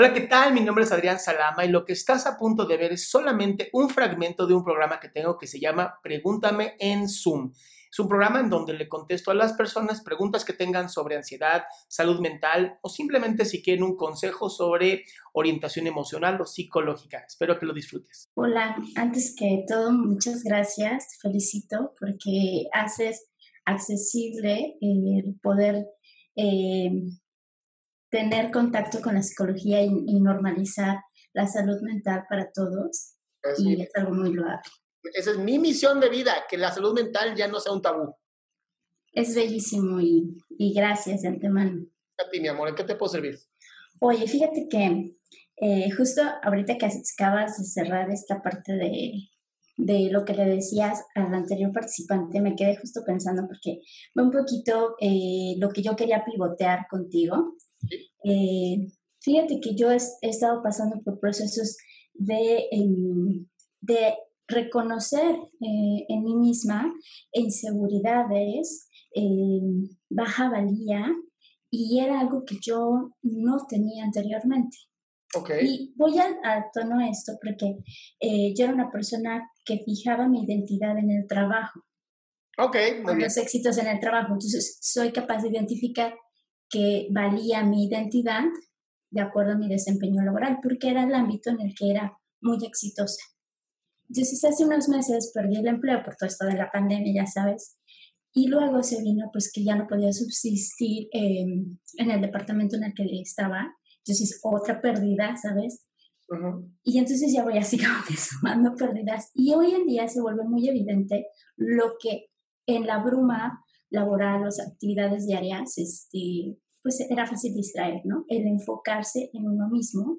Hola, ¿qué tal? Mi nombre es Adrián Salama y lo que estás a punto de ver es solamente un fragmento de un programa que tengo que se llama Pregúntame en Zoom. Es un programa en donde le contesto a las personas preguntas que tengan sobre ansiedad, salud mental o simplemente si quieren un consejo sobre orientación emocional o psicológica. Espero que lo disfrutes. Hola, antes que todo, muchas gracias. Te felicito porque haces accesible el poder eh, tener contacto con la psicología y, y normalizar la salud mental para todos. Y es algo muy loable. Esa es mi misión de vida, que la salud mental ya no sea un tabú. Es bellísimo y, y gracias de antemano. A ti, mi amor, ¿en qué te puedo servir? Oye, fíjate que eh, justo ahorita que acabas de cerrar esta parte de, de lo que le decías al anterior participante, me quedé justo pensando porque va un poquito eh, lo que yo quería pivotear contigo. Eh, fíjate que yo he, he estado pasando por procesos de, em, de reconocer eh, en mí misma inseguridades, em, baja valía, y era algo que yo no tenía anteriormente. Ok. Y voy al, al tono esto porque eh, yo era una persona que fijaba mi identidad en el trabajo, Ok, muy bien. los éxitos en el trabajo. Entonces, soy capaz de identificar que valía mi identidad de acuerdo a mi desempeño laboral, porque era el ámbito en el que era muy exitosa. Entonces, hace unos meses perdí el empleo por todo esto de la pandemia, ya sabes, y luego se vino pues que ya no podía subsistir eh, en el departamento en el que estaba, entonces otra pérdida, ¿sabes? Y entonces ya voy así como que sumando pérdidas. Y hoy en día se vuelve muy evidente lo que en la bruma laboral, las actividades diarias, este, pues era fácil distraer, ¿no? El enfocarse en uno mismo,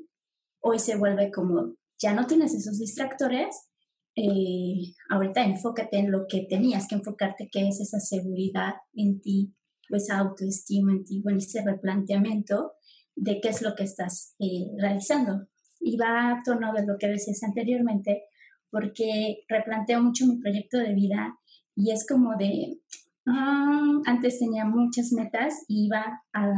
hoy se vuelve como, ya no tienes esos distractores, eh, ahorita enfócate en lo que tenías que enfocarte, que es esa seguridad en ti, o esa autoestima en ti, bueno, ese replanteamiento de qué es lo que estás eh, realizando. Y va a tono de lo que decías anteriormente, porque replanteo mucho mi proyecto de vida y es como de, ah, antes tenía muchas metas y iba a,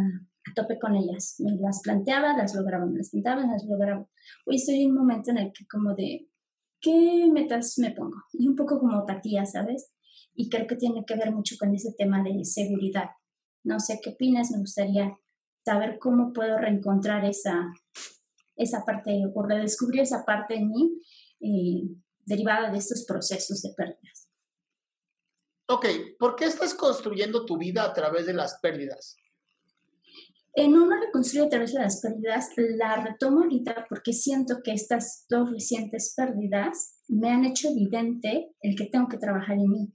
tope con ellas. Me las planteaba, las lograba, me las planteaba, las lograba. Hoy estoy en un momento en el que como de, ¿qué metas me pongo? Y un poco como apatía, ¿sabes? Y creo que tiene que ver mucho con ese tema de seguridad. No sé qué opinas, me gustaría saber cómo puedo reencontrar esa, esa parte o redescubrir esa parte en mí eh, derivada de estos procesos de pérdidas. Ok, ¿por qué estás construyendo tu vida a través de las pérdidas? En uno reconstruye a través de las pérdidas, la retomo ahorita porque siento que estas dos recientes pérdidas me han hecho evidente el que tengo que trabajar en mí.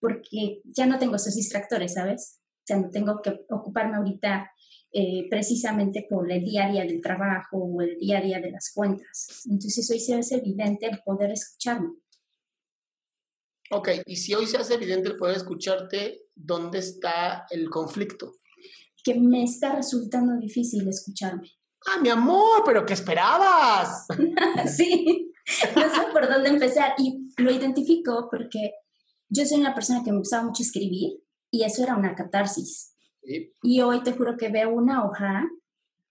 Porque ya no tengo esos distractores, ¿sabes? O sea, no tengo que ocuparme ahorita eh, precisamente por el día a día del trabajo o el día a día de las cuentas. Entonces hoy se hace evidente el poder escucharme. Ok, y si hoy se hace evidente el poder escucharte, ¿dónde está el conflicto? Que me está resultando difícil escucharme. Ah, mi amor, pero ¿qué esperabas? sí, no sé por dónde empezar. Y lo identifico porque yo soy una persona que me gustaba mucho escribir y eso era una catarsis. Sí. Y hoy te juro que veo una hoja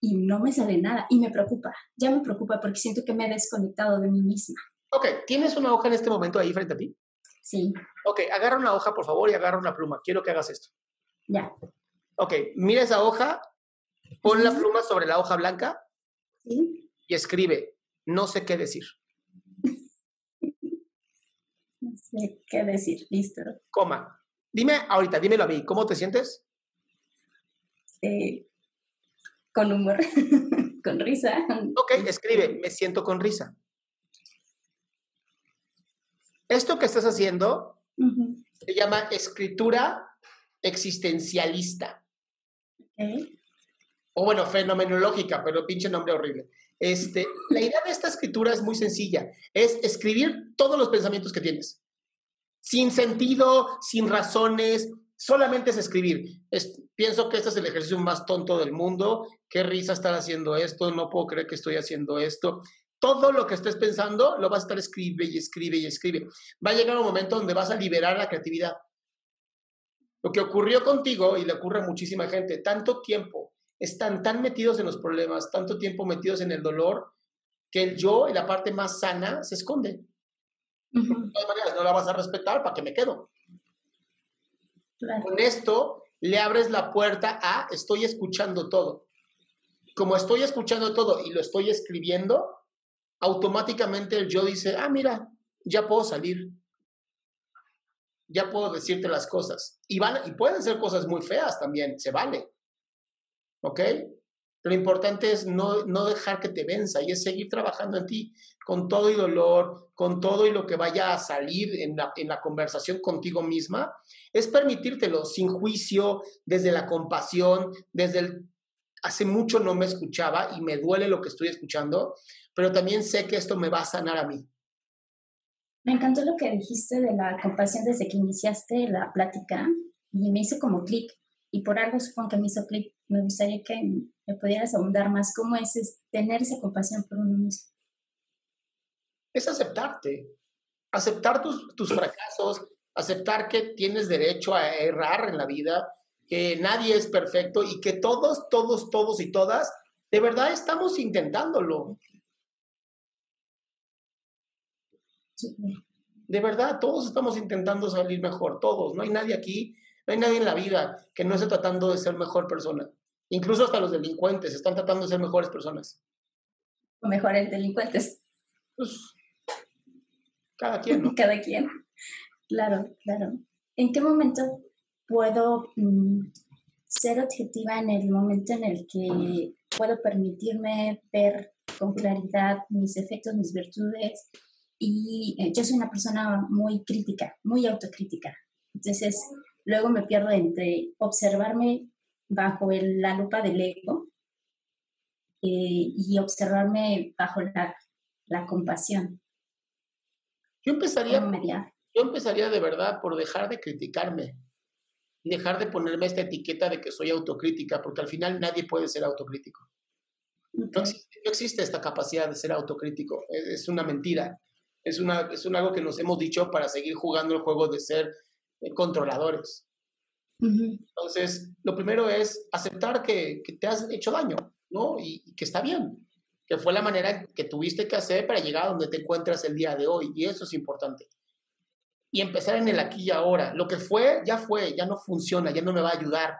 y no me sale nada y me preocupa. Ya me preocupa porque siento que me he desconectado de mí misma. Ok, ¿tienes una hoja en este momento ahí frente a ti? Sí, Ok, agarra una hoja, por favor, y agarra una pluma. Quiero que hagas esto. ya. Ok, mira esa hoja, pon la pluma sobre la hoja blanca Sí, y escribe, no sé qué decir, no sé qué decir. Listo. coma. Dime ahorita, dímelo a mí, ¿cómo te sientes? Eh, con humor, con risa. Ok, escribe, me siento con risa. Esto que estás haciendo se llama escritura existencialista. O bueno, fenomenológica, pero pinche nombre horrible. Este, la idea de esta escritura es muy sencilla. Es escribir todos los pensamientos que tienes. Sin sentido, sin razones, solamente es escribir. Es- pienso que este es el ejercicio más tonto del mundo. Qué risa estar haciendo esto, no puedo creer que estoy haciendo esto. Todo lo que estés pensando lo vas a estar escribe y escribe y escribe. Va a llegar un momento donde vas a liberar la creatividad. Lo que ocurrió contigo y le ocurre a muchísima gente, tanto tiempo están tan metidos en los problemas, tanto tiempo metidos en el dolor, que el yo, y la parte más sana, se esconde. De todas maneras, no la vas a respetar, ¿para qué me quedo? claro. Con esto le abres la puerta a estoy escuchando todo. Como estoy escuchando todo y lo estoy escribiendo, automáticamente el yo dice, ah, mira, ya puedo salir. Ya puedo decirte las cosas. Y, van, y pueden ser cosas muy feas también, se vale. ¿Ok? Lo importante es no, no dejar que te venza y es seguir trabajando en ti con todo y dolor, con todo y lo que vaya a salir en la, en la conversación contigo misma, es permitírtelo sin juicio, desde la compasión, desde el... Hace mucho no me escuchaba y me duele lo que estoy escuchando, pero también sé que esto me va a sanar a mí. Me encantó lo que dijiste de la compasión desde que iniciaste la plática y me hizo como clic y por algo supongo que me hizo clic. Me gustaría que me pudieras ahondar más cómo es, es tener esa compasión por uno mismo. Es aceptarte, aceptar tus, tus fracasos, aceptar que tienes derecho a errar en la vida, que nadie es perfecto y que todos, todos, todos y todas, de verdad estamos intentándolo. De verdad, todos estamos intentando salir mejor, todos. No hay nadie aquí, no hay nadie en la vida que no esté tratando de ser mejor persona. Incluso hasta los delincuentes están tratando de ser mejores personas. O mejor el delincuentes, Pues, cada quien, ¿no? cada quien. Claro, claro. ¿En qué momento puedo mm, ser objetiva en el momento en el que puedo permitirme ver con claridad mis defectos, mis virtudes? Y eh, yo soy una persona muy crítica, muy autocrítica. Entonces, luego me pierdo entre observarme bajo el- la lupa del ego eh, y observarme bajo la, la compasión. Yo empezaría, yo empezaría de verdad por dejar de criticarme y dejar de ponerme esta etiqueta de que soy autocrítica, porque al final nadie puede ser autocrítico. No existe, no existe esta capacidad de ser autocrítico, es, es una mentira, es, una, es un algo que nos hemos dicho para seguir jugando el juego de ser eh, controladores. Entonces, lo primero es aceptar que, que te has hecho daño, ¿no? Y, y que está bien, que fue la manera que tuviste que hacer para llegar a donde te encuentras el día de hoy, y eso es importante. Y empezar en el aquí y ahora. Lo que fue, ya fue, ya no funciona, ya no me va a ayudar.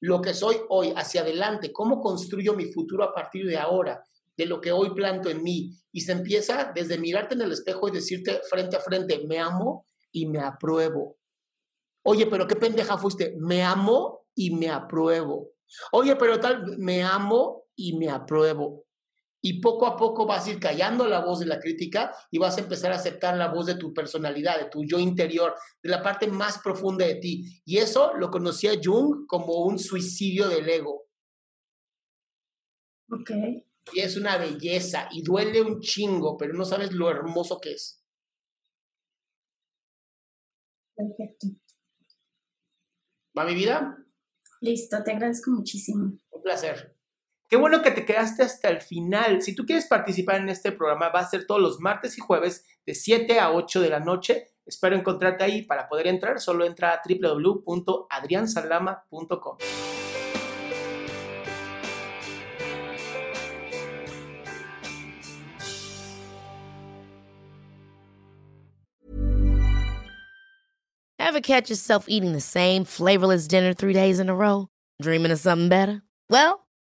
Lo que soy hoy, hacia adelante, cómo construyo mi futuro a partir de ahora, de lo que hoy planto en mí. Y se empieza desde mirarte en el espejo y decirte frente a frente, me amo y me apruebo. Oye, pero qué pendeja fuiste. Me amo y me apruebo. Oye, pero tal, me amo y me apruebo. Y poco a poco vas a ir callando la voz de la crítica y vas a empezar a aceptar la voz de tu personalidad, de tu yo interior, de la parte más profunda de ti. Y eso lo conocía Jung como un suicidio del ego. Ok. Y es una belleza y duele un chingo, pero no sabes lo hermoso que es. Perfecto. ¿Va mi vida? Listo, te agradezco muchísimo. Un placer. Qué bueno que te quedaste hasta el final. Si tú quieres participar en este programa, va a ser todos los martes y jueves de 7 a 8 de la noche. Espero encontrarte ahí. Para poder entrar, solo entra a www.adriansalama.com. Ever catch yourself eating the same flavorless dinner three days in a row? Dreaming of something better? Well.